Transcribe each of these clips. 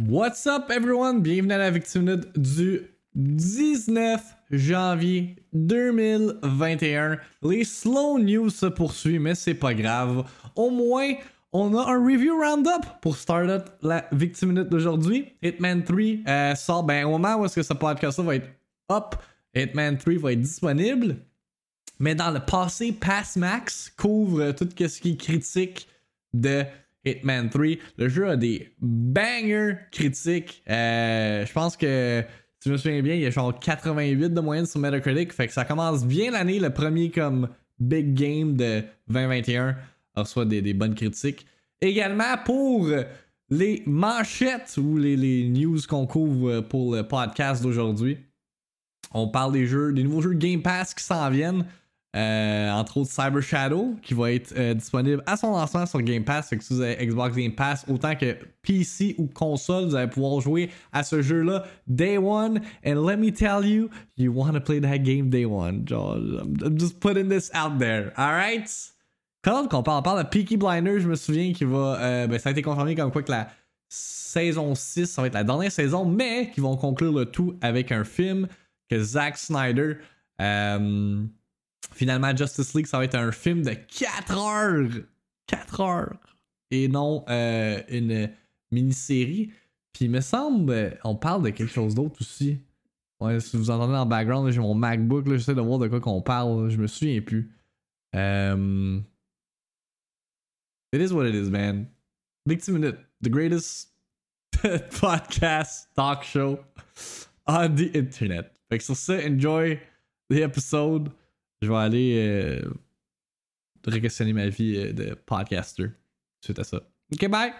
What's up everyone? Bienvenue à la Victime du 19 janvier 2021. Les slow news se poursuivent, mais c'est pas grave. Au moins, on a un review roundup pour start la Victime Minute d'aujourd'hui. Hitman 3 euh, sort ben, au moment où est-ce que ce podcast va être up. Hitman 3 va être disponible. Mais dans le passé, Pass Max couvre tout ce qui est critique de Hitman 3. Le jeu a des bangers critiques. Euh, je pense que, si je me souviens bien, il y a genre 88 de moyenne sur Metacritic. Fait que ça commence bien l'année. Le premier comme big game de 2021 reçoit des, bonnes critiques. Également pour les manchettes ou les, les news qu'on couvre pour le podcast d'aujourd'hui. On parle des jeux, des nouveaux jeux Game Pass qui s'en viennent. Euh, entre autres Cyber Shadow qui va être euh, disponible à son lancement sur Game Pass. Fait que si vous avez Xbox Game Pass, autant que PC ou console, vous allez pouvoir jouer à ce jeu-là day one. And let me tell you, you want to play that game day one. I'm just putting this out there. Alright? Quand on parle, on parle de Peaky Blinders, je me souviens qu'il va. Euh, ben, ça a été confirmé comme quoi que la saison 6, ça va être la dernière saison, mais qu'ils vont conclure le tout avec un film que Zack Snyder. Euh, Finalement, Justice League, ça va être un film de 4 heures. 4 heures. Et non euh, une mini-série. Puis il me semble, on parle de quelque chose d'autre aussi. Ouais, si vous entendez le background, j'ai mon MacBook, j'essaie de voir de quoi qu'on parle. Je me souviens plus. Um, it is what it is, man. Victim Minute, the greatest podcast talk show on the internet. Fait que sur ça, enjoy the episode je vais aller euh, re-questionner ma vie euh, de podcaster suite à ça. Ok, bye!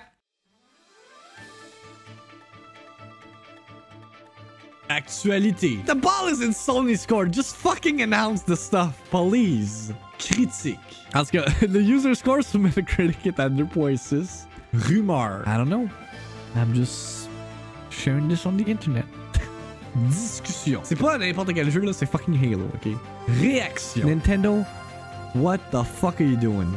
Actualité. The ball is in Sony's court. Just fucking announce the stuff, please. Critique. Tout cas, le user score sur Metacritic est à 2.6. Rumeur. I don't know. I'm just sharing this on the internet discussion. C'est pas n'importe quel jeu, là, c'est fucking Halo, ok? Réaction. Nintendo, what the fuck are you doing?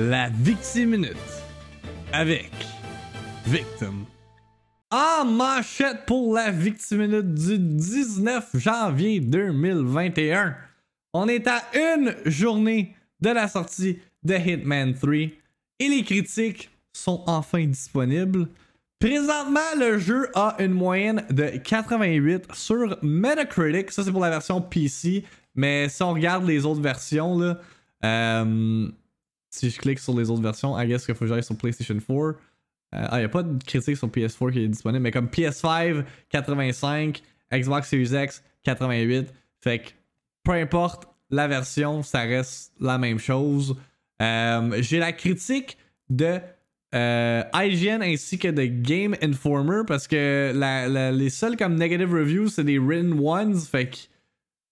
La Victime Minute avec Victim. En manchette pour la Victime Minute du 19 janvier 2021. On est à une journée de la sortie de Hitman 3 et les critiques sont enfin disponibles. Présentement, le jeu a une moyenne de 88 sur Metacritic. Ça, c'est pour la version PC. Mais si on regarde les autres versions, là, euh, si je clique sur les autres versions, I guess qu'il faut que j'aille sur PlayStation 4. Euh, ah, il n'y a pas de critique sur PS4 qui est disponible, mais comme PS5, 85, Xbox Series X, 88. Fait que peu importe la version, ça reste la même chose. Euh, j'ai la critique de euh, IGN ainsi que de Game Informer parce que les seuls comme negative reviews c'est des written ones fait que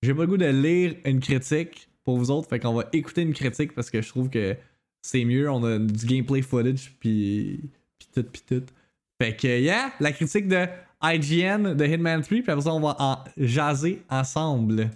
j'ai pas le goût de lire une critique pour vous autres fait qu'on va écouter une critique parce que je trouve que c'est mieux on a du gameplay footage puis puis tout puis tout. Fait que yeah la critique de IGN de Hitman 3 puis après ça on va en jaser ensemble.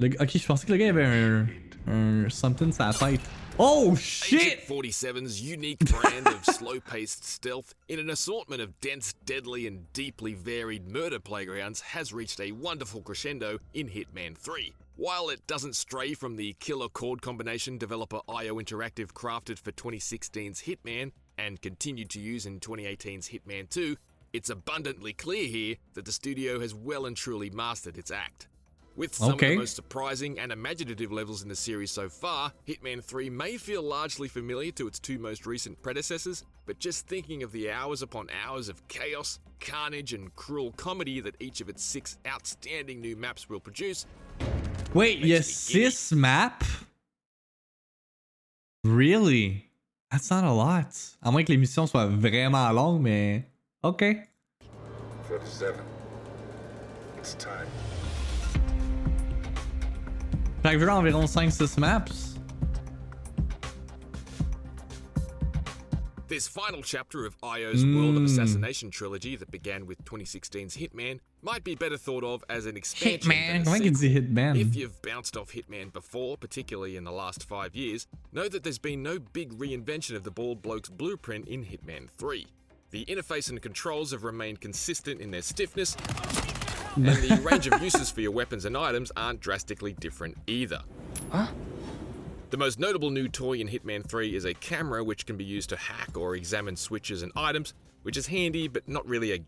Ok je pensais que le gars avait un, un something sur la tête Oh shit! Agent 47's unique brand of slow-paced stealth in an assortment of dense, deadly, and deeply varied murder playgrounds has reached a wonderful crescendo in Hitman 3. While it doesn't stray from the killer chord combination developer IO Interactive crafted for 2016's Hitman and continued to use in 2018's Hitman 2, it's abundantly clear here that the studio has well and truly mastered its act. With some okay. of the most surprising and imaginative levels in the series so far, Hitman 3 may feel largely familiar to its two most recent predecessors, but just thinking of the hours upon hours of chaos, carnage, and cruel comedy that each of its six outstanding new maps will produce. Wait, yes, six map? Really? That's not a lot. À moins que l'émission soit vraiment longue, mais. Ok. 37. It's time. Chaque jeu a environ 5-6 maps. This final chapter of IO's World of hmm. Assassination trilogy that began with 2016's Hitman might be better thought of as an expansion Hitman. than a Comment qu'il sequel. dit Hitman? If you've bounced off Hitman before, particularly in the last five years, know that there's been no big reinvention of the bald bloke's blueprint in Hitman 3. The interface and controls have remained consistent in their stiffness, and the range of uses for your weapons and items aren't drastically different either. The most notable new toy in Hitman 3 is a camera which can be used to hack or examine switches and items, which is handy but not really a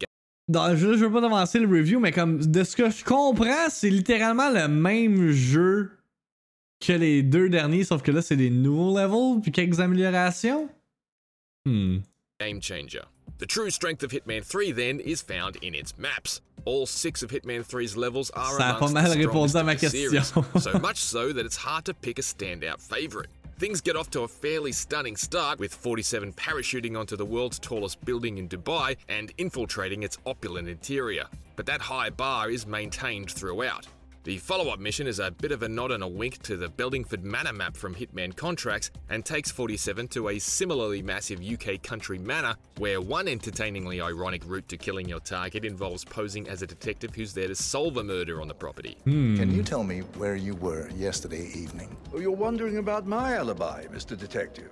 Non, je, je veux pas avancer le review, mais comme de ce que je comprends, c'est littéralement le même jeu que les deux derniers, sauf que là, c'est des nouveaux levels puis quelques améliorations. Hmm. game changer. The true strength of Hitman 3 then is found in its maps. All six of Hitman 3's levels are amongst the strongest the series, so much so that it's hard to pick a standout favorite. Things get off to a fairly stunning start with 47 parachuting onto the world's tallest building in Dubai and infiltrating its opulent interior. But that high bar is maintained throughout. The follow up mission is a bit of a nod and a wink to the Beldingford Manor map from Hitman Contracts and takes 47 to a similarly massive UK country manor where one entertainingly ironic route to killing your target involves posing as a detective who's there to solve a murder on the property. Hmm. Can you tell me where you were yesterday evening? Oh, You're wondering about my alibi, Mr. Detective.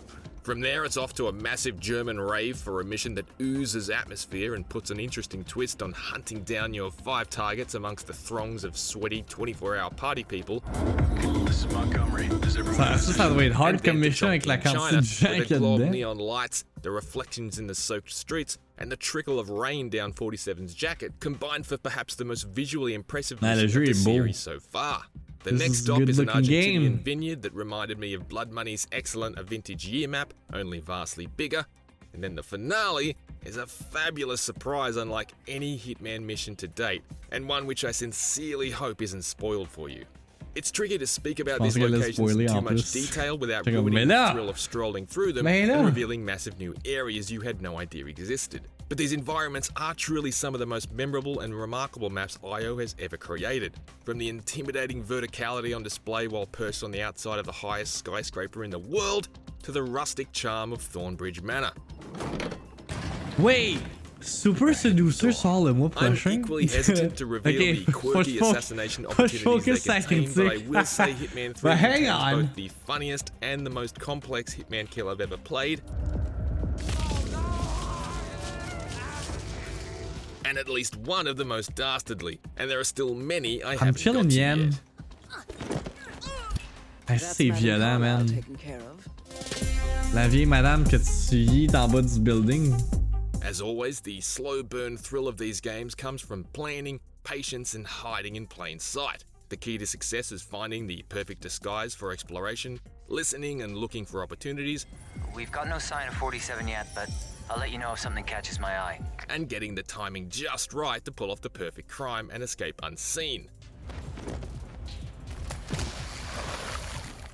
From there, it's off to a massive German rave for a mission that oozes atmosphere and puts an interesting twist on hunting down your five targets amongst the throngs of sweaty 24 hour party people. This is Montgomery. Does everyone Ça, ça, ça doit être hard and comme then to mission avec la Chongqing, quantité de gens where qu'il the y a glow of dedans. neon lights, the reflections in the soaked streets, and the trickle of rain down 47's jacket combined for perhaps the most visually impressive mission of the series so far. The This next stop is an Argentinian game. vineyard that reminded me of Blood Money's excellent A Vintage Year map, only vastly bigger. And then the finale is a fabulous surprise unlike any Hitman mission to date, and one which I sincerely hope isn't spoiled for you. It's tricky to speak about these pensais qu'elle allait locations in too much detail without ruining the thrill of strolling through them and revealing massive new areas you had no idea existed. But these environments are truly some of the most memorable and remarkable maps IO has ever created. From the intimidating verticality on display while perched on the outside of the highest skyscraper in the world, to the rustic charm of Thornbridge Manor. Wait! Super Seducer sort le mois I'm prochain. equally hesitant to reveal Ok, the quirky faut- faut- assassination faut que je opportunities they focus sa contain, but I critique. will say Hitman 3 But hang on. both the funniest and the most complex Hitman kill I've ever played. And at least one of the most dastardly, and there are still many I I'm haven't got chilling, to Yen. yet. Ah, c'est violent, man. Taken care. La vieille madame que tu yies en bas du building. As always, the slow burn thrill of these games comes from planning, patience, and hiding in plain sight. The key to success is finding the perfect disguise for exploration, listening and looking for opportunities, We've got no sign of 47 yet, but I'll let you know if something catches my eye. and getting the timing just right to pull off the perfect crime and escape unseen.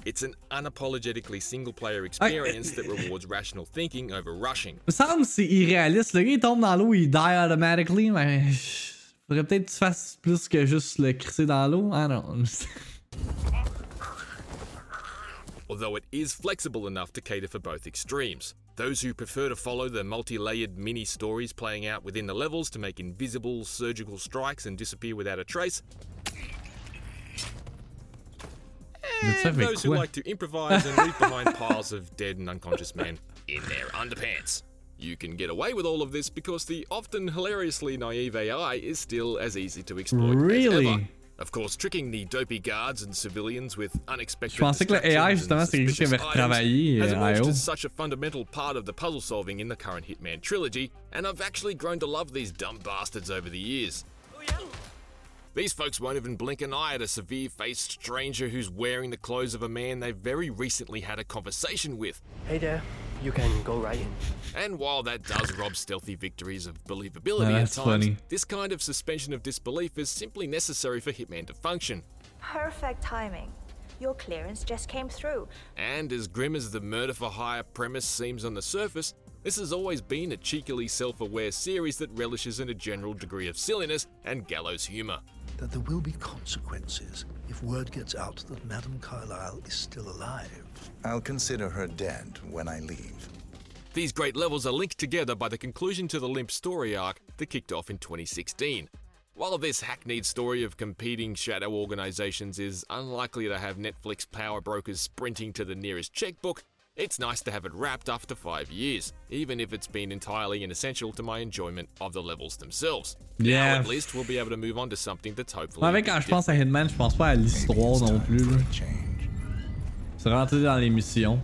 It's an unapologetically single player experience that rewards rational thinking over rushing. Me semble c'est irréaliste. Le gars il tombe dans l'eau, il die automatically, mais. Faudrait peut-être que tu fasses plus que juste le crisser dans l'eau. Ah non. although it is flexible enough to cater for both extremes. Those who prefer to follow the multi layered mini stories playing out within the levels to make invisible surgical strikes and disappear without a trace. And fait those who like to improvise and leave behind piles of dead and unconscious men in their underpants. You can get away with all of this because the often hilariously naive AI is still as easy to exploit as Really? ever. Of course, tricking the dopey guards and civilians with unexpected Je pensais que le AI, and justement, c'est quelque chose suspicious avait items retravaillé, has emerged as such a fundamental part of the puzzle solving in the current Hitman trilogy, and I've actually grown to love these dumb bastards over the years. Oh, These folks won't even blink an eye at a severe faced stranger who's wearing the clothes of a man they've very recently had a conversation with. Hey there, you can go right in. And while that does rob stealthy victories of believability No, at times, funny. this kind of suspension of disbelief is simply necessary for Hitman to function. Perfect timing. Your clearance just came through. And as grim as the murder for hire premise seems on the surface, this has always been a cheekily self aware series that relishes in a general degree of silliness and gallows humour. That there will be consequences if word gets out that Madame Carlyle is still alive. I'll consider her dead when I leave. These great levels are linked together by the conclusion to the Limp story arc that kicked off in 2016. While this hackneyed story of competing shadow organizations is unlikely to have Netflix power brokers sprinting to the nearest checkbook, it's nice to have it wrapped after five years, even if it's been entirely inessential to my enjoyment of the levels themselves. Yeah. Now, at least, we'll be able to move on to something that's hopefully. Moi, avec bit quand je pense à. Hitman, je pense pas à l'histoire non plus. là. change. C'est rentré dans les missions.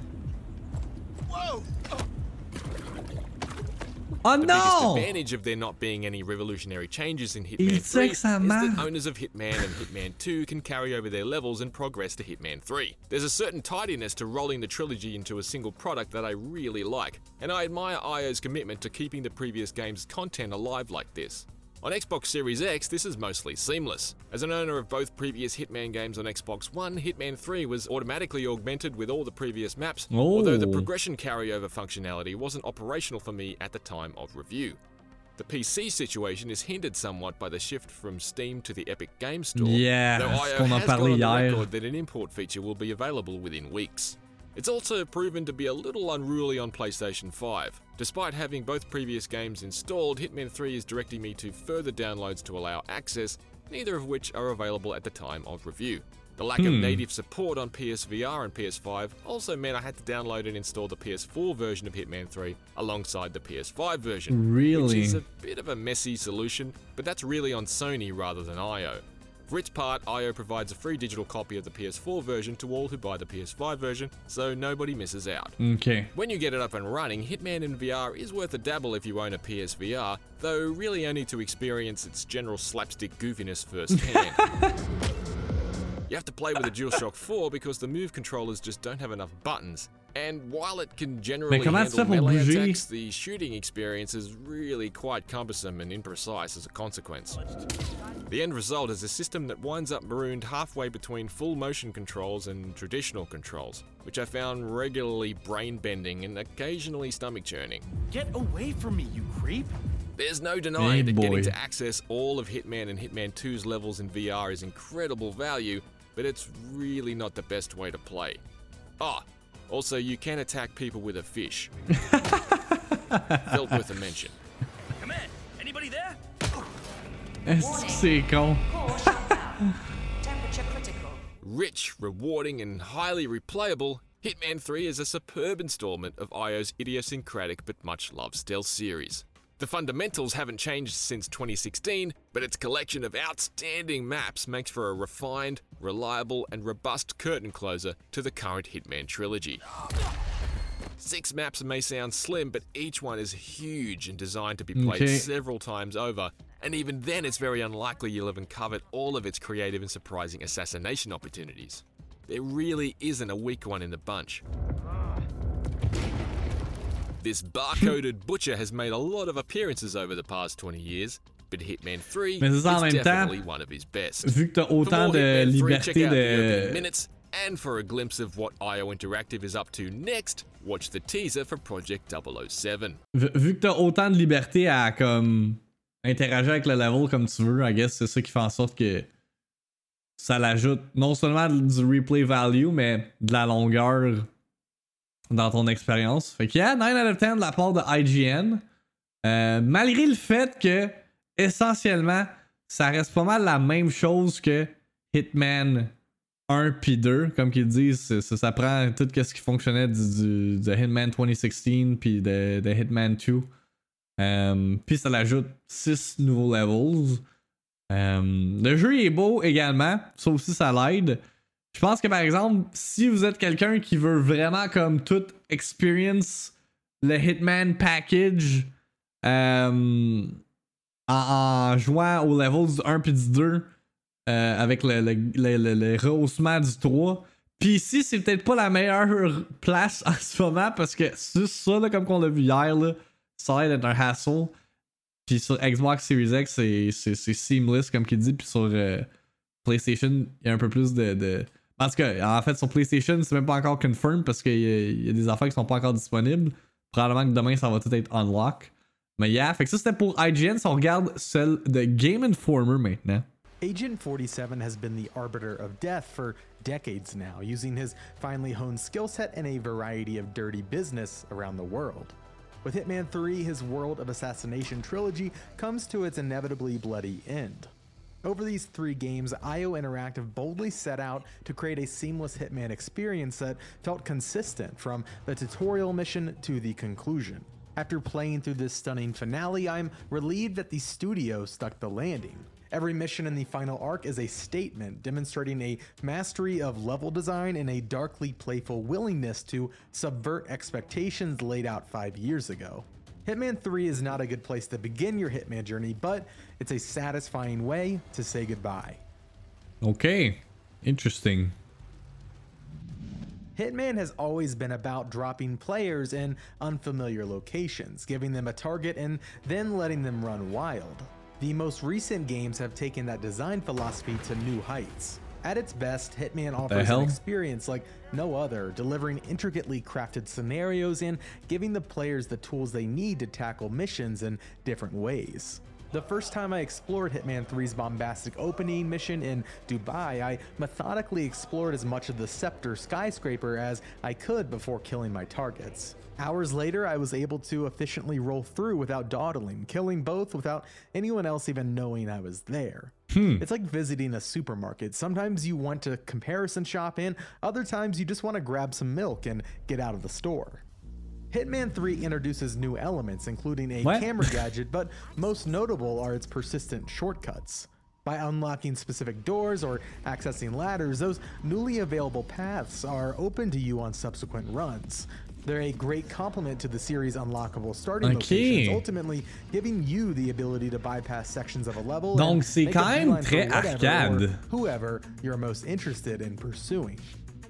Oh The biggest non! advantage of there not being any revolutionary changes in Hitman sait 3 is that owners of Hitman and Hitman 2 can carry over their levels and progress to Hitman 3. There's a certain tidiness to rolling the trilogy into a single product that I really like, and I admire IO's commitment to keeping the previous game's content alive like this. On Xbox Series X, this is mostly seamless. As an owner of both previous Hitman games on Xbox One, Hitman 3 was automatically augmented with all the previous maps, although the progression carryover functionality wasn't operational for me at the time of review. The PC situation is hindered somewhat by the shift from Steam to the Epic Game Store. Yeah, though IO has gone on the record that an import feature will be available within weeks. It's also proven to be a little unruly on PlayStation 5. Despite having both previous games installed, Hitman 3 is directing me to further downloads to allow access, neither of which are available at the time of review. The lack of hmm. native support on PSVR and PS5 also meant I had to download and install the PS4 version of Hitman 3 alongside the PS5 version. Which Really? is a bit of a messy solution, but that's really on Sony rather than IO. For its part, IO provides a free digital copy of the PS4 version to all who buy the PS5 version, so nobody misses out. Ok. When you get it up and running, Hitman in VR is worth a dabble if you own a PSVR, though really only to experience its general slapstick goofiness firsthand. you have to play with a DualShock 4 because the move controllers just don't have enough buttons. And while it can generally comment tu handle fais pour melee bouger? attacks, the shooting experience is really quite cumbersome and imprecise as a consequence. The end result is a system that winds up marooned halfway between full motion controls and traditional controls, which I found regularly brain bending and occasionally stomach churning. Get away from me, you creep! There's no denying Hey, that getting boy. to access all of Hitman and Hitman 2's levels in VR is incredible value, but it's really not the best way to play. Ah, also, you can attack people with a fish. Felt worth a mention. Come in! Anybody there? Est-ce que c'est con? Core shut down. Temperature critical. Rich, rewarding, and highly replayable, Hitman 3 is a superb installment of IO's idiosyncratic but much loved stealth series. The fundamentals haven't changed since 2016, but its collection of outstanding maps makes for a refined, reliable, and robust curtain closer to the current Hitman trilogy. Six maps may sound slim, but each one is huge and designed to be played Okay. several times over. And even then, it's very unlikely you'll have uncovered all of its creative and surprising assassination opportunities. There really isn't a weak one in the bunch. This barcoded butcher has made a lot of appearances over the past 20 years, but Hitman 3 Mais en is même temps, definitely one of his best. Vu que t'as For autant de Hitman 3, check liberté de. minutes, and for a glimpse of what IO Interactive is up to next, watch the teaser for Project 007. Vu vu que t'as autant de liberté à comme interagir avec le level comme tu veux, I guess c'est ça qui fait en sorte que ça l'ajoute non seulement du replay value, mais de la longueur dans ton expérience. Fait que yeah, 9 out of 10 de la part de IGN. Euh, malgré le fait que essentiellement ça reste pas mal la même chose que Hitman 1 puis 2, comme qu'ils disent, ça, prend tout ce qui fonctionnait du, de Hitman 2016 puis de, de Hitman 2. Euh, puis ça l'ajoute 6 nouveaux levels. Euh, le jeu est beau également, ça aussi ça l'aide. Je pense que par exemple, si vous êtes quelqu'un qui veut vraiment comme tout experience le Hitman package euh, en, jouant aux levels du 1 puis du 2 euh, avec le, le, le, le- rehaussement du 3. Puis ici, c'est peut-être pas la meilleure place en ce moment parce que c'est ça, là, comme qu'on l'a vu hier, ça a l'air d'être un hassle. Puis sur Xbox Series X, c'est- seamless, comme qu'il dit. Puis sur euh, PlayStation, il y a un peu plus de... En tout cas, en fait, sur PlayStation, c'est même pas encore confirmed parce qu'il y, y a des affaires qui sont pas encore disponibles. Probablement que demain, ça va tout être unlock. Mais yeah, fait que ça c'était pour IGN. Si on regarde celle de Game Informer maintenant. Agent 47 has been the arbiter of death for decades now, using his finely honed skill set in a variety of dirty business around the world. with Hitman 3, his World of Assassination trilogy comes to its inevitably bloody end. Over these three games, IO Interactive boldly set out to create a seamless Hitman experience that felt consistent from the tutorial mission to the conclusion. After playing through this stunning finale, I'm relieved that the studio stuck the landing. Every mission in the final arc is a statement demonstrating a mastery of level design and a darkly playful willingness to subvert expectations laid out five years ago. Hitman 3 is not a good place to begin your Hitman journey, but it's a satisfying way to say goodbye. Okay. Interesting. Hitman has always been about dropping players in unfamiliar locations, giving them a target, and then letting them run wild. The most recent games have taken that design philosophy to new heights. At its best, Hitman offers an experience like no other, delivering intricately crafted scenarios and giving the players the tools they need to tackle missions in different ways. The first time I explored Hitman 3's bombastic opening mission in Dubai, I methodically explored as much of the Scepter skyscraper as I could before killing my targets. Hours later, I was able to efficiently roll through without dawdling, killing both without anyone else even knowing I was there. Hmm. It's like visiting a supermarket. Sometimes you want to comparison shop in, other times you just want to grab some milk and get out of the store. Hitman 3 introduces new elements, including a What? camera gadget, but most notable are its persistent shortcuts. By unlocking specific doors or accessing ladders, those newly available paths are open to you on subsequent runs. They're a great complement to the series' unlockable starting Okay. locations, ultimately giving you the ability to bypass sections of a level. Donc, and c'est quand même très whatever arcade. Whoever you're most interested in pursuing.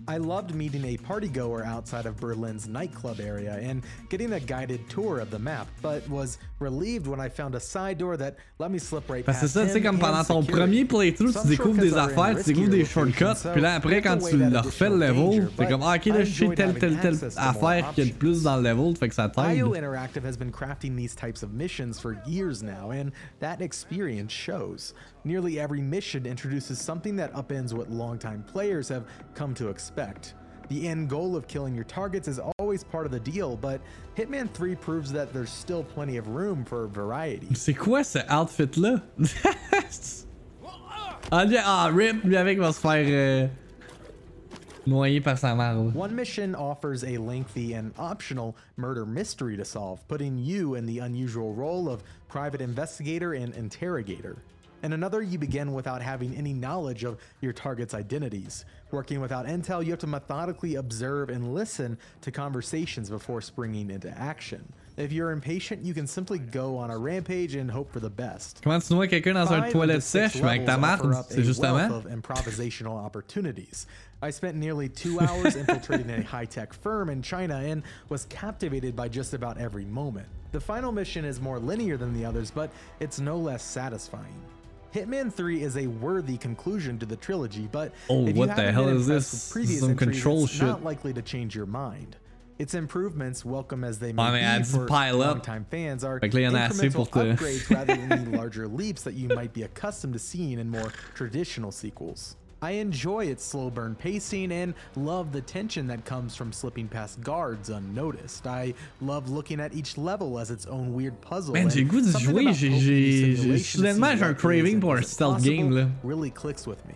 I loved meeting a partygoer outside of Berlin's nightclub area and getting a guided tour of the map, but was relieved when I found a side door that let me slip right Parce que ça, tu sais, comme pendant ton premier playthrough, tu découvres des shortcuts are in affaires, tu découvres des shortcuts, puis là après, quand tu leur le level, t'es comme, ah ok, là je sais telle, telle, telle access to more affaire qu'il y a de plus dans le level, fait que ça IO. Interactive has been crafting these types of missions for years now, and that experience shows. Nearly every mission introduces something that upends what longtime players have come to expect. The end goal of killing your targets is always part of the deal, but Hitman 3 proves that there's still plenty of room for variety. C'est quoi ce outfit-là? ah, ah, Rip, avec va se faire euh, noyer par sa marde. One mission offers a lengthy and optional murder mystery to solve, putting you in the unusual role of private investigator and interrogator. In another, you begin without having any knowledge of your target's identities. Working without intel, you have to methodically observe and listen to conversations before springing into action. If you're impatient, you can simply go on a rampage and hope for the best. Comment tu noies quelqu'un dans un toilette sèche, mais avec ta marde? C'est a justement. improvisational opportunities. I spent nearly two hours infiltrating a high-tech firm in China and was captivated by just about every moment. The final mission is more linear than the others, but it's no less satisfying. Hitman 3 is a worthy conclusion to the trilogy, but Oh, if you what the hell been is this? previous Some entries, control it's shit. not likely to change your mind. Its improvements, welcome as they may mais be for pile up. longtime fans, are Fait que là, il y en a assez incremental upgrades rather than the larger leaps that you might be accustomed to seeing in more traditional sequels. I enjoy its slow burn pacing and love the tension that comes from slipping past guards unnoticed. I love looking at each level as its own weird puzzle. Man, and j'ai goût de jouer, j'ai- j'ai- j'ai- soudainement, j'ai un craving pour un stealth game, là. Really clicks with me.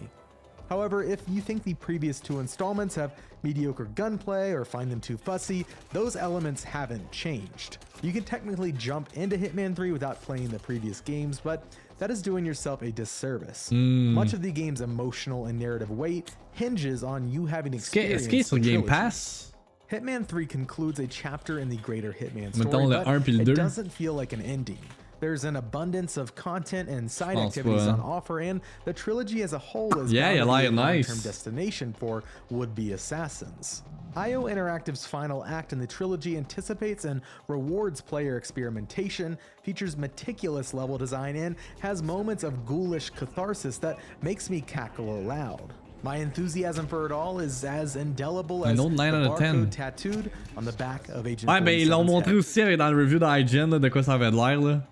However, if you think the previous two installments have mediocre gunplay or find them too fussy, those elements haven't changed. You can technically jump into Hitman 3 without playing the previous games, but that is doing yourself a disservice. Hmm. Much of the game's emotional and narrative weight hinges on you having experienced est-ce qu'il est sur the Game. Pass? Hitman 3 concludes a chapter in the greater Hitman story, but 1 puis le it doesn't feel like an ending. There's an abundance of content and side Pense activities on offer, and the trilogy as a whole is Yeah, bound il a to be l'air a long-term nice. destination for would-be assassins. IO Interactive's final act in the trilogy anticipates and rewards player experimentation, features meticulous level design, and has moments of ghoulish catharsis that makes me cackle aloud. My enthusiasm for it all is as indelible as the 9 out of 10. barcode tattooed on the back of Agent Ouais, ah, ben ils l'ont 47's montré aussi avec- dans le review d'IGN de quoi ça avait l'air là.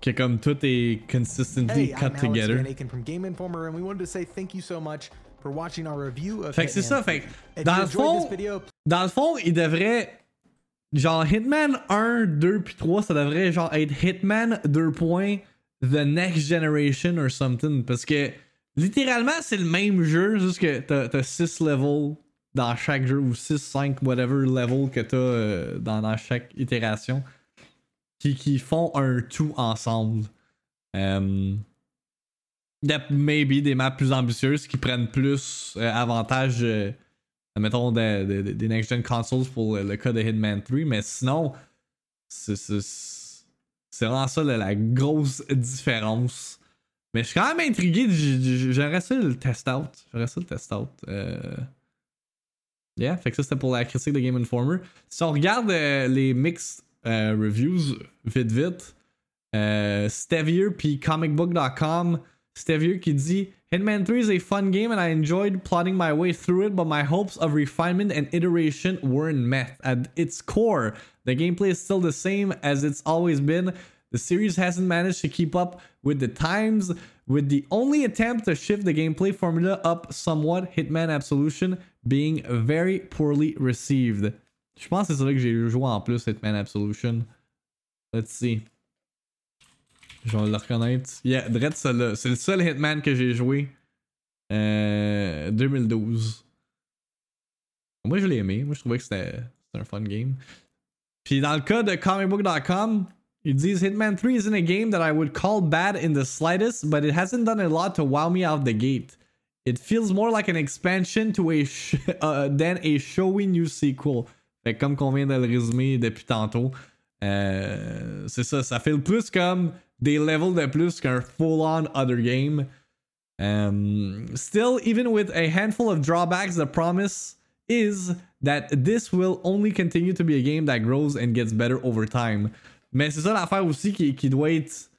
Que comme tout est consistently Hey, cut I'm Alex together. Van Aken from Game Informer, and we wanted to say thank you so much for watching our review of Fait que c'est ça, 3. fait que dans le fond, video, dans le fond, il devrait genre Hitman 1, 2 puis 3, ça devrait genre être Hitman 2 points The Next Generation or something. Parce que littéralement, c'est le même jeu, juste que t'as 6 levels dans chaque jeu, ou 6, 5, whatever level que t'as euh, dans, dans chaque itération, qui, qui font un tout ensemble. Um, maybe des maps plus ambitieuses qui prennent plus euh, avantage, euh, mettons, des, next-gen consoles pour le, le, cas de Hitman 3, mais sinon, c'est vraiment ça la, la grosse différence. Mais je suis quand même intrigué. J'aimerais ça le test out. J'aimerais ça le test out. Euh... Yeah, fait que ça c'était pour la critique de Game Informer. Si on regarde euh, les mixed euh, reviews vite vite, euh, Stevier puis comicbook.com, Stevier qui dit Hitman 3 is a fun game and I enjoyed plotting my way through it, but my hopes of refinement and iteration weren't met. At its core, the gameplay is still the same as it's always been. The series hasn't managed to keep up with the times, with the only attempt to shift the gameplay formula up somewhat, Hitman Absolution being very poorly received. Je pense que c'est vrai que j'ai joué en plus Hitman Absolution. Let's see. Je vais le reconnaître. Yeah, Dread, c'est le seul Hitman que j'ai joué. Euh, 2012. Moi, je l'ai aimé. Moi, je trouvais que c'était un fun game. Puis dans le cas de comicbook.com, ils disent Hitman 3 isn't a game that I would call bad in the slightest, but it hasn't done a lot to wow me out the gate. It feels more like an expansion to a uh, than a showy new sequel. Comme qu'on vient de le résumer depuis tantôt, euh, c'est ça, ça fait le plus comme des levels de plus qu'un full-on other game. Um, still, even with a handful of drawbacks, the promise is that this will only continue to be a game that grows and gets better over time. Mais c'est ça l'affaire aussi qui, doit être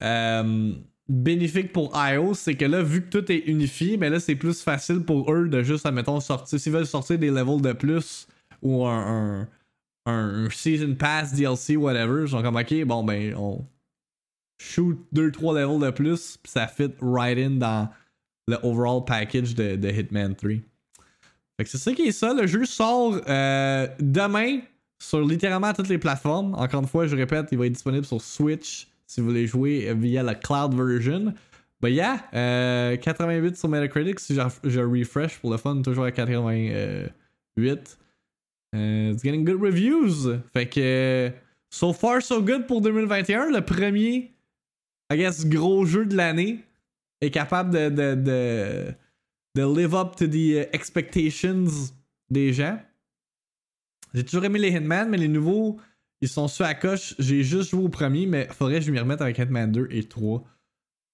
um, bénéfique pour iOS, c'est que là, vu que tout est unifié, mais là, c'est plus facile pour eux de juste, admettons, sortir. S'ils veulent sortir des levels de plus ou un, un, un Season Pass, DLC, whatever, ils sont comme, ok, bon, ben, on shoot 2-3 levels de plus, pis ça fit right in dans le overall package de, Hitman 3. Fait que c'est ça qui est ça. Le jeu sort euh, demain sur littéralement toutes les plateformes. Encore une fois, je répète, il va être disponible sur Switch si vous voulez jouer via la cloud version. But yeah, euh, 88 sur Metacritic si je, refresh pour le fun, toujours à 88. Uh, it's getting good reviews. Fait que so far so good pour 2021. Le premier, I guess, gros jeu de l'année est capable de, de, de, de live up to the expectations des gens. J'ai toujours aimé les Hitman, mais les nouveaux, ils sont sur à coche. J'ai juste joué au premier, mais faudrait que je m'y remette avec Hitman 2 et 3.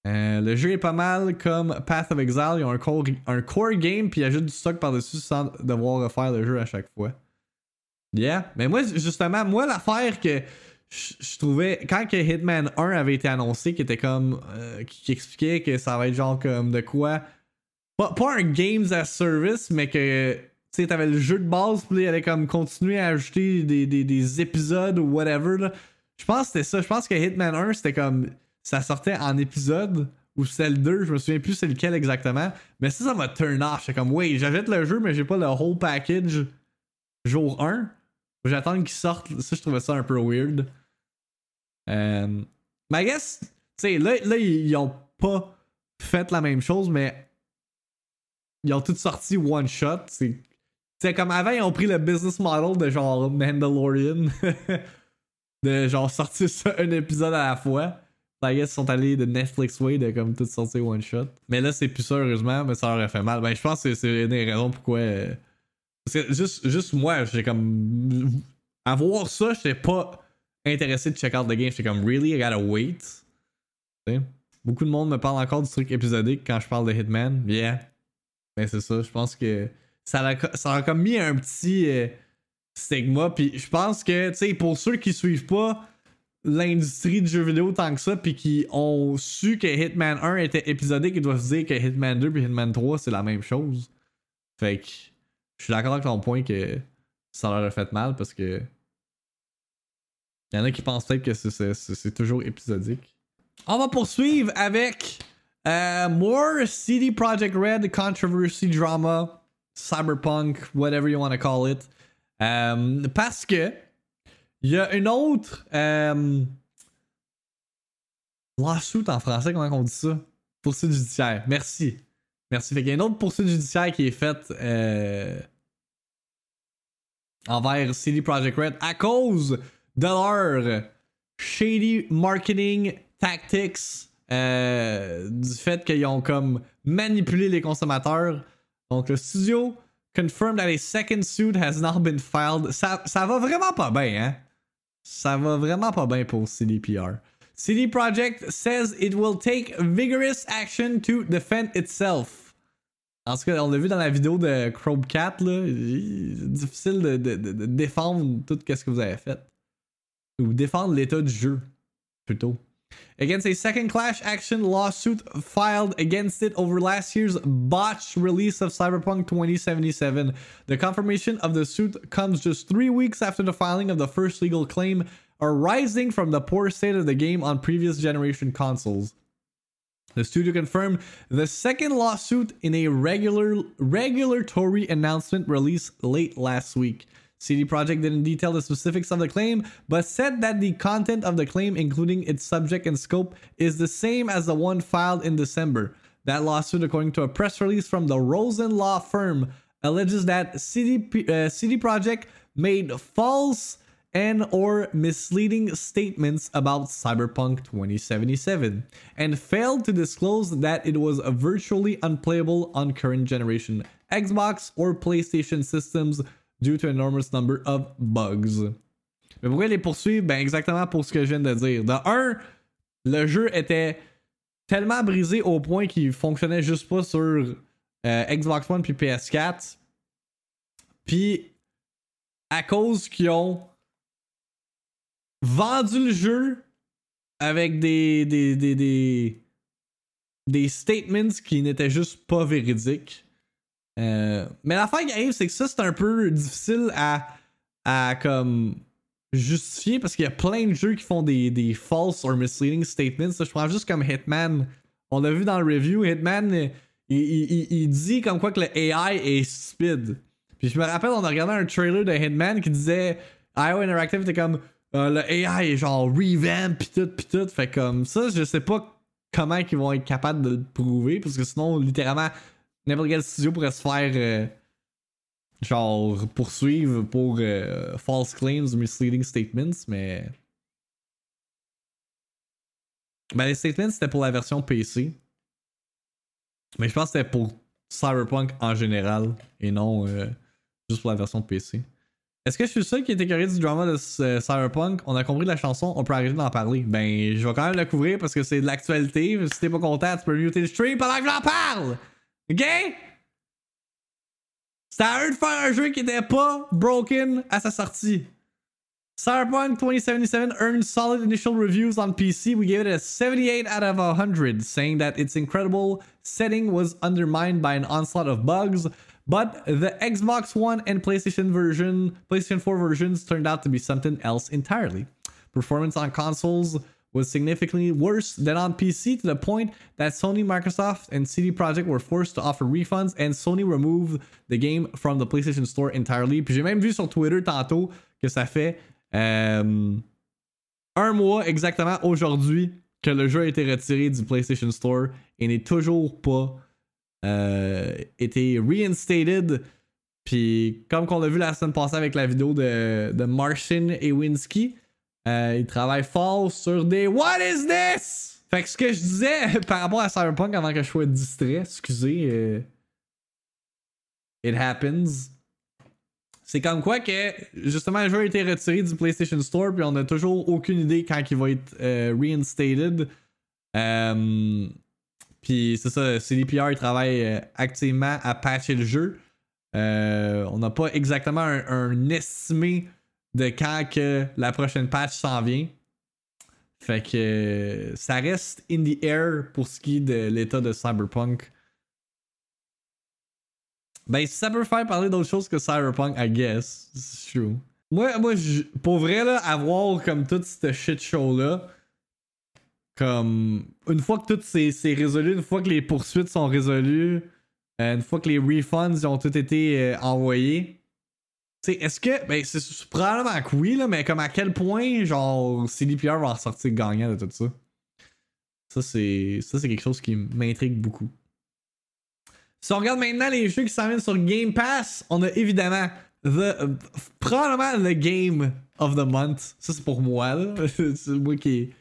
Euh, le jeu est pas mal comme Path of Exile. Ils ont un core, un core game, puis ils ajoutent du stock par-dessus sans devoir refaire le jeu à chaque fois. Yeah. Mais moi, justement, moi, l'affaire que je trouvais. Quand que Hitman 1 avait été annoncé, qui était comme. Euh, qui, expliquait que ça va être genre comme de quoi. Pas, pas un Games as Service, mais que. Tu sais, t'avais le jeu de base, puis il allait comme continuer à ajouter des, des, des épisodes ou whatever. Je pense que c'était ça. Je pense que Hitman 1, c'était comme. Ça sortait en épisode. Ou c'était le 2, je me souviens plus c'est lequel exactement. Mais ça, ça m'a turn off. J'étais comme, oui, j'achète le jeu, mais j'ai pas le whole package jour 1. J'attends qu'il sorte. Ça, je trouvais ça un peu weird. Euh, mais I guess, tu sais, là, là, ils ont pas fait la même chose, mais ils ont tout sorti one shot. C'est comme avant, ils ont pris le business model de genre Mandalorian. de genre sortir ça un épisode à la fois. I ils sont allés de Netflix way de comme tout sortir one shot. Mais là, c'est plus ça, heureusement, mais ça aurait fait mal. Ben, je pense que c'est une des raisons pourquoi. Euh, parce que juste, juste moi, j'ai comme. À voir ça, j'étais pas intéressé de check out the game. J'étais comme, really? I gotta wait? Beaucoup de monde me parle encore du truc épisodique quand je parle de Hitman. Yeah. Mais c'est ça, je pense que ça a, ça a comme mis un petit euh, stigma. Puis je pense que, tu sais, pour ceux qui suivent pas l'industrie du jeu vidéo tant que ça, puis qui ont su que Hitman 1 était épisodique, ils doivent se dire que Hitman 2 et Hitman 3 c'est la même chose. Fait que je suis d'accord avec ton point que ça leur a fait mal parce que il y en a qui pensent peut-être que c'est toujours épisodique. On va poursuivre avec euh, more CD Projekt Red controversy drama, cyberpunk, whatever you want to call it. Euh, parce que Il y a une autre. Euh... Lawsuit en français, comment on dit ça? Poursuite judiciaire. Merci. Merci. Fait qu'il y a une autre poursuite judiciaire qui est faite euh, envers CD Projekt Red à cause de leur shady marketing tactics, euh, du fait qu'ils ont comme manipulé les consommateurs. Donc le studio confirmed that a second suit has now been filed. Ça, ça va vraiment pas bien, hein? Ça va vraiment pas bien pour CDPR. CD Projekt says it will take vigorous action to defend itself. En tout on l'a vu dans la vidéo de Chromecast, là. C'est difficile de, de, de, défendre tout ce que vous avez fait. Ou défendre l'état du jeu, plutôt. Against a second clash action lawsuit filed against it over last year's botched release of Cyberpunk 2077. The confirmation of the suit comes just three weeks after the filing of the first legal claim arising from the poor state of the game on previous generation consoles. The studio confirmed the second lawsuit in a regular regulatory announcement released late last week. CD Projekt didn't detail the specifics of the claim, but said that the content of the claim, including its subject and scope, is the same as the one filed in December. That lawsuit, according to a press release from the Rosen law firm, alleges that CD, uh, CD Projekt made false and or misleading statements about Cyberpunk 2077 and failed to disclose that it was virtually unplayable on current generation Xbox or PlayStation systems due to enormous number of bugs. Mais pourquoi les poursuivre? Ben exactement pour ce que je viens de dire. De un, le jeu était tellement brisé au point qu'il fonctionnait juste pas sur euh, Xbox One puis PS4. Puis à cause qu'ils ont vendu le jeu avec des des, des, des, des statements qui n'étaient juste pas véridiques. Euh, mais l'affaire qui arrive, c'est que ça, c'est un peu difficile à, à comme justifier parce qu'il y a plein de jeux qui font des, des false or misleading statements. je prends juste comme Hitman. On l'a vu dans le review, Hitman, il, il, il, dit comme quoi que le AI est stupide. Puis je me rappelle, on a regardé un trailer de Hitman qui disait IO Interactive était comme euh, le AI est genre revamp pis tout pis tout. Fait comme ça, je sais pas comment ils vont être capables de le prouver parce que sinon, littéralement, n'importe quel studio pourrait se faire euh, genre poursuivre pour euh, false claims misleading statements, mais. Ben, les statements c'était pour la version PC. Mais je pense que c'était pour Cyberpunk en général et non euh, juste pour la version PC. Est-ce que je suis le seul qui était curieux du drama de Cyberpunk? On a compris la chanson, on peut arrêter d'en parler. Ben, je vais quand même la couvrir parce que c'est de l'actualité. Si t'es pas content, tu peux muter le stream pendant que j'en parle! OK? C'était à eux de faire un jeu qui était pas broken à sa sortie. Cyberpunk 2077 earned solid initial reviews on PC. We gave it a 78 out of 100, saying that its incredible setting was undermined by an onslaught of bugs. But the Xbox One and PlayStation version, PlayStation 4 versions turned out to be something else entirely. Performance on consoles was significantly worse than on PC to the point that Sony, Microsoft, and CD Projekt were forced to offer refunds and Sony removed the game from the PlayStation Store entirely. Puis j'ai même vu sur Twitter tantôt que ça fait euh, un mois exactement aujourd'hui que le jeu a été retiré du PlayStation Store et n'est toujours pas euh, été reinstated. Puis comme qu'on l'a vu la semaine passée avec la vidéo de, de Marcin Ewinski, euh, il travaille fort sur des What is this? Fait que ce que je disais par rapport à Cyberpunk avant que je sois distrait, excusez, euh, it happens. C'est comme quoi que justement le jeu a été retiré du PlayStation Store puis on a toujours aucune idée quand il va être euh, reinstated. Euh, puis c'est ça, CDPR il travaille activement à patcher le jeu. on n'a pas exactement un, estimé de quand que la prochaine patch s'en vient. Fait que ça reste in the air pour ce qui est de l'état de Cyberpunk. Ben, ça peut faire parler d'autre chose que Cyberpunk, I guess. C'est true. Moi, moi pour vrai, là, avoir comme tout ce shit show-là, comme une fois que tout c'est résolu, une fois que les poursuites sont résolues, euh, une fois que les refunds ont tout été euh, envoyés, est-ce que. Ben, c'est probablement que oui, là, mais comme à quel point, genre, CDPR va en sortir gagnant de tout ça? Ça, c'est. Ça, c'est quelque chose qui m'intrigue beaucoup. Si on regarde maintenant les jeux qui viennent sur Game Pass, on a évidemment the, probablement le Game of the Month. Ça, c'est pour moi, là. c'est moi qui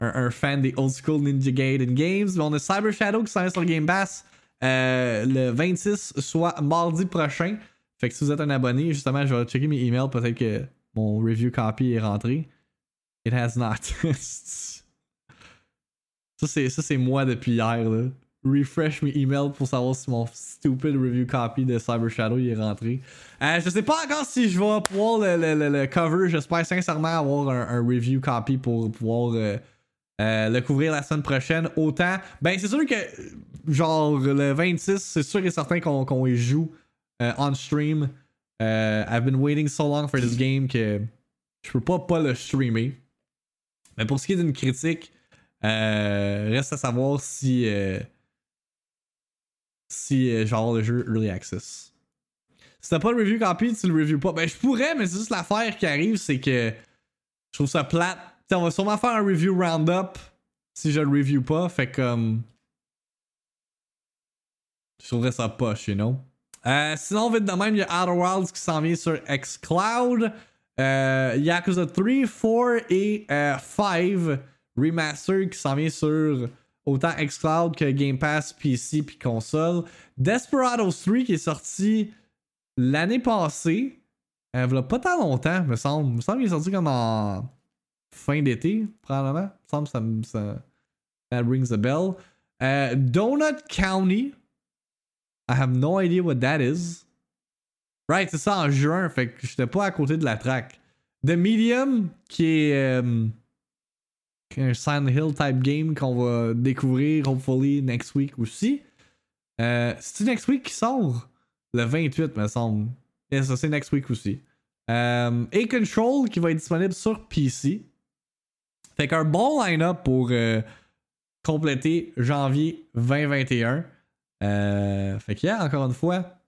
un, fan des old school Ninja Gaiden games. Mais on a Cyber Shadow qui s'en sur Game Pass euh, le 26, soit mardi prochain. Fait que si vous êtes un abonné, justement, je vais checker mes emails. Peut-être que mon review copy est rentré. It has not. ça, c'est, ça, c'est moi depuis hier, là. Refresh mes emails pour savoir si mon stupid review copy de Cyber Shadow est rentré. Euh, je sais pas encore si je vais pouvoir le, le, le, cover. J'espère sincèrement avoir un, un, review copy pour pouvoir euh, euh, le couvrir la semaine prochaine. Autant, ben c'est sûr que genre le 26, c'est sûr et certain qu'on qu'on y joue euh, on stream. Euh, I've been waiting so long for this game que je peux pas pas le streamer. Mais pour ce qui est d'une critique, reste à savoir si si genre le jeu Early Access. Si t'as pas le review copy, tu le review pas. Ben je pourrais, mais c'est juste l'affaire qui arrive, c'est que je trouve ça plate. T'sais, on va sûrement faire un review roundup si je le review pas. Fait comme. Je trouverais ça poche, you know? Euh, sinon, vite de même, il y a Outer Wilds qui s'en vient sur Xcloud. Euh, Yakuza 3, 4 et euh, 5 Remaster qui s'en vient sur autant Xcloud que Game Pass, PC puis console. Desperados 3 qui est sorti l'année passée. Euh, il pas tant longtemps, me semble. me semble qu'il est sorti comme en fin d'été, probablement. Il me semble que ça, ça, rings a bell. Euh, Donut County. I have no idea what that is. Right, c'est ça en juin, fait que j'étais pas à côté de la track. The Medium, qui est euh, un Silent Hill type game qu'on va découvrir, hopefully, next week aussi. Euh, C'est-tu next week qui sort? Le 28, me semble. Et ça, c'est next week aussi. Euh, et Control, qui va être disponible sur PC. Fait qu'un bon line-up pour euh, compléter janvier 2021. Euh, fait yeah, encore une fois,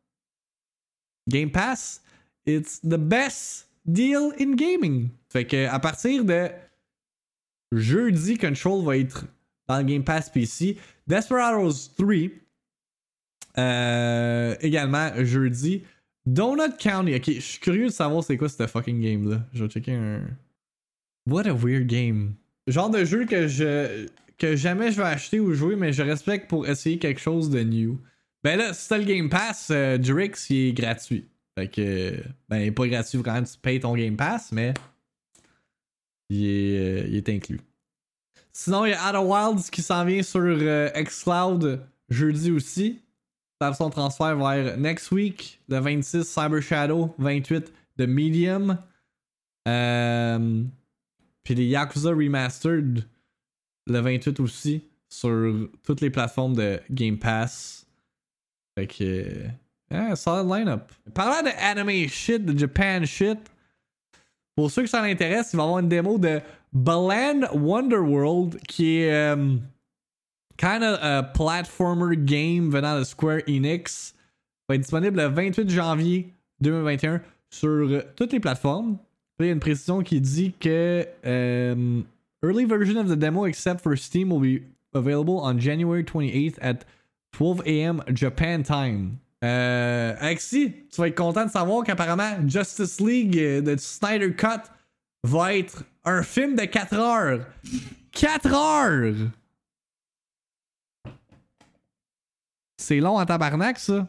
Game Pass, it's the best deal in gaming. Fait que, à partir de jeudi, Control va être dans le Game Pass PC. Desperados 3, euh, également jeudi. Donut County, ok, je suis curieux de savoir c'est quoi ce fucking game là. Je vais checker un. What a weird game. Genre de jeu que je que jamais je vais acheter ou jouer, mais je respecte pour essayer quelque chose de new. Ben là, si t'as le Game Pass, euh, Drix, il est gratuit. Fait que, ben, il est pas gratuit quand tu payes ton Game Pass, mais il est, euh, il est inclus. Sinon, il y a Outer Wilds qui s'en vient sur euh, Xcloud jeudi aussi. Ça son transfert vers next week, le 26 Cyber Shadow, 28 The Medium. Euh, puis les Yakuza Remastered le 28 aussi sur toutes les plateformes de Game Pass. Fait que. Yeah, solid lineup. Parlant de anime shit, de Japan shit, pour ceux que ça l'intéresse, il va y avoir une démo de Balan Wonderworld qui est um, kind of a platformer game venant de Square Enix. Va être disponible le 28 janvier 2021 sur toutes les plateformes. Il y a une précision qui dit que um, early version of the demo except for Steam will be available on January 28th at 12 a.m. Japan time. Euh, tu vas être content de savoir qu'apparemment Justice League euh, de Snyder Cut va être un film de 4 heures. 4 heures! C'est long en tabarnak, ça.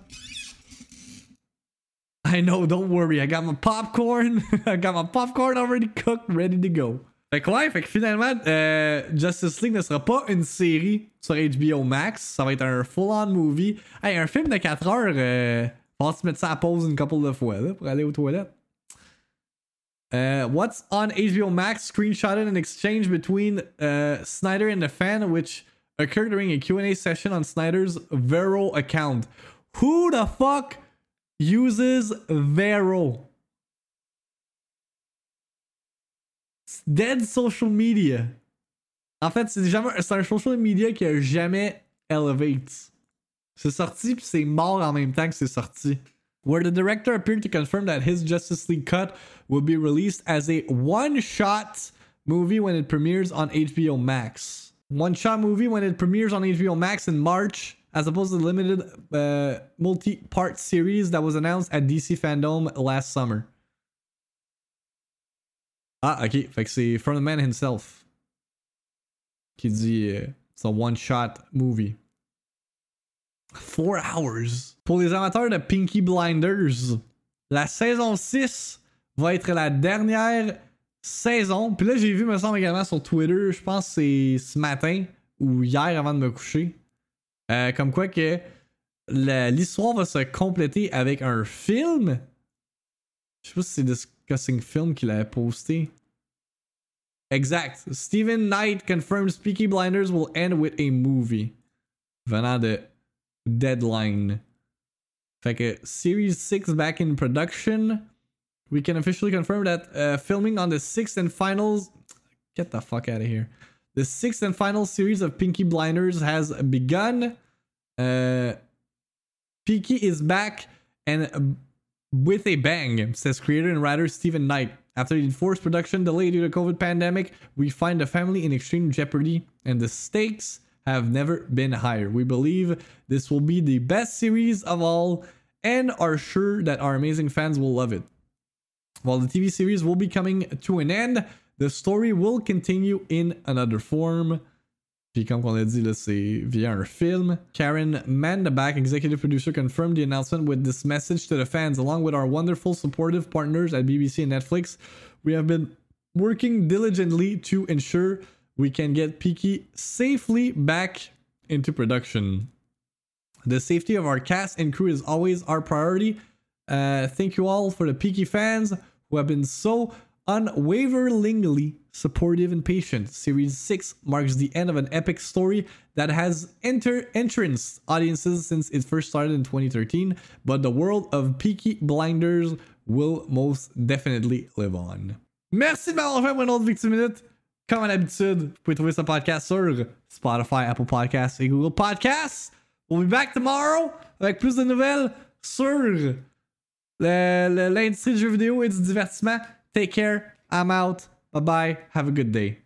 I know, don't worry. I got my popcorn. I got my popcorn already cooked, ready to go. Fait que ouais, fait que finalement, euh, Justice League ne sera pas une série sur HBO Max. Ça va être un full-on movie. Hey, un film de 4 heures, euh, faut se mettre ça à pause une couple de fois là, pour aller aux toilettes. Uh, what's on HBO Max screenshotted an exchange between uh, Snyder and the fan, which occurred during a Q&A session on Snyder's Vero account. Who the fuck uses Vero? Dead social media. En fait, c'est jamais c'est un social media qui a jamais elevate. C'est sorti puis c'est mort en même temps que c'est sorti. where the director appeared to confirm that his Justice League cut will be released as a one-shot movie when it premieres on HBO Max. One-shot movie when it premieres on HBO Max in March, as opposed to the limited uh, multi-part series that was announced at DC Fandom last summer. Ah, ok. Fait que c'est from the man himself qui dit euh, c'est un one-shot movie. Four hours. Pour les amateurs de Pinky Blinders, la saison 6 va être la dernière saison. Puis là, j'ai vu, me semble également sur Twitter, je pense que c'est ce matin ou hier avant de me coucher. Euh, comme quoi que la- l'histoire va se compléter avec un film? Je sais pas si c'est Discussing Film qu'il avait posté. Exact. Steven Knight confirms Peaky Blinders will end with a movie. Venant de Deadline. Fait que Series 6 back in production. We can officially confirm that uh, filming on the sixth and finals. Get the fuck out of here. The sixth and final series of Pinky Blinders has begun. Uh, Peaky is back and with a bang, says creator and writer Stephen Knight. After the enforced production delay due to COVID pandemic, we find the family in extreme jeopardy, and the stakes have never been higher. We believe this will be the best series of all, and are sure that our amazing fans will love it. While the TV series will be coming to an end, the story will continue in another form. Puis comme on a dit, c'est via un film. Karen Mandaback, executive producer, confirmed the announcement with this message to the fans. Along with our wonderful supportive partners at BBC and Netflix, we have been working diligently to ensure we can get Peaky safely back into production. The safety of our cast and crew is always our priority. Uh, thank you all for the Peaky fans who have been so unwaveringly supportive and patient. Series 6 marks the end of an epic story that has enter entranced audiences since it first started in 2013, but the world of Peaky Blinders will most definitely live on. Merci de m'avoir fait une autre Victime Minute. Comme à l'habitude, vous pouvez trouver ce podcast sur Spotify, Apple Podcasts et Google Podcasts. We'll be back tomorrow avec plus de nouvelles sur l'industrie du jeu vidéo et du divertissement. Take care. I'm out. Bye bye. Have a good day.